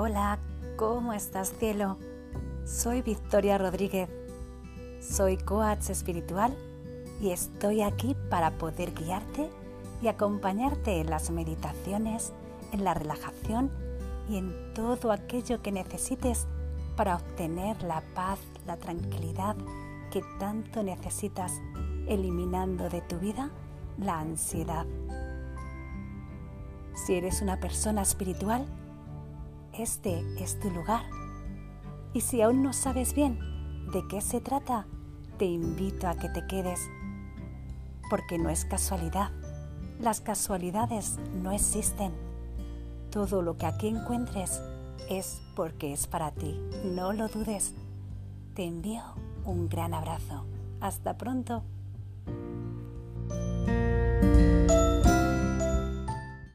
Hola, ¿cómo estás cielo? Soy Victoria Rodríguez. Soy coach espiritual y estoy aquí para poder guiarte y acompañarte en las meditaciones, en la relajación y en todo aquello que necesites para obtener la paz, la tranquilidad que tanto necesitas, eliminando de tu vida la ansiedad. Si eres una persona espiritual, este es tu lugar. Y si aún no sabes bien de qué se trata, te invito a que te quedes, porque no es casualidad. Las casualidades no existen. Todo lo que aquí encuentres es porque es para ti. No lo dudes. Te envío un gran abrazo. Hasta pronto.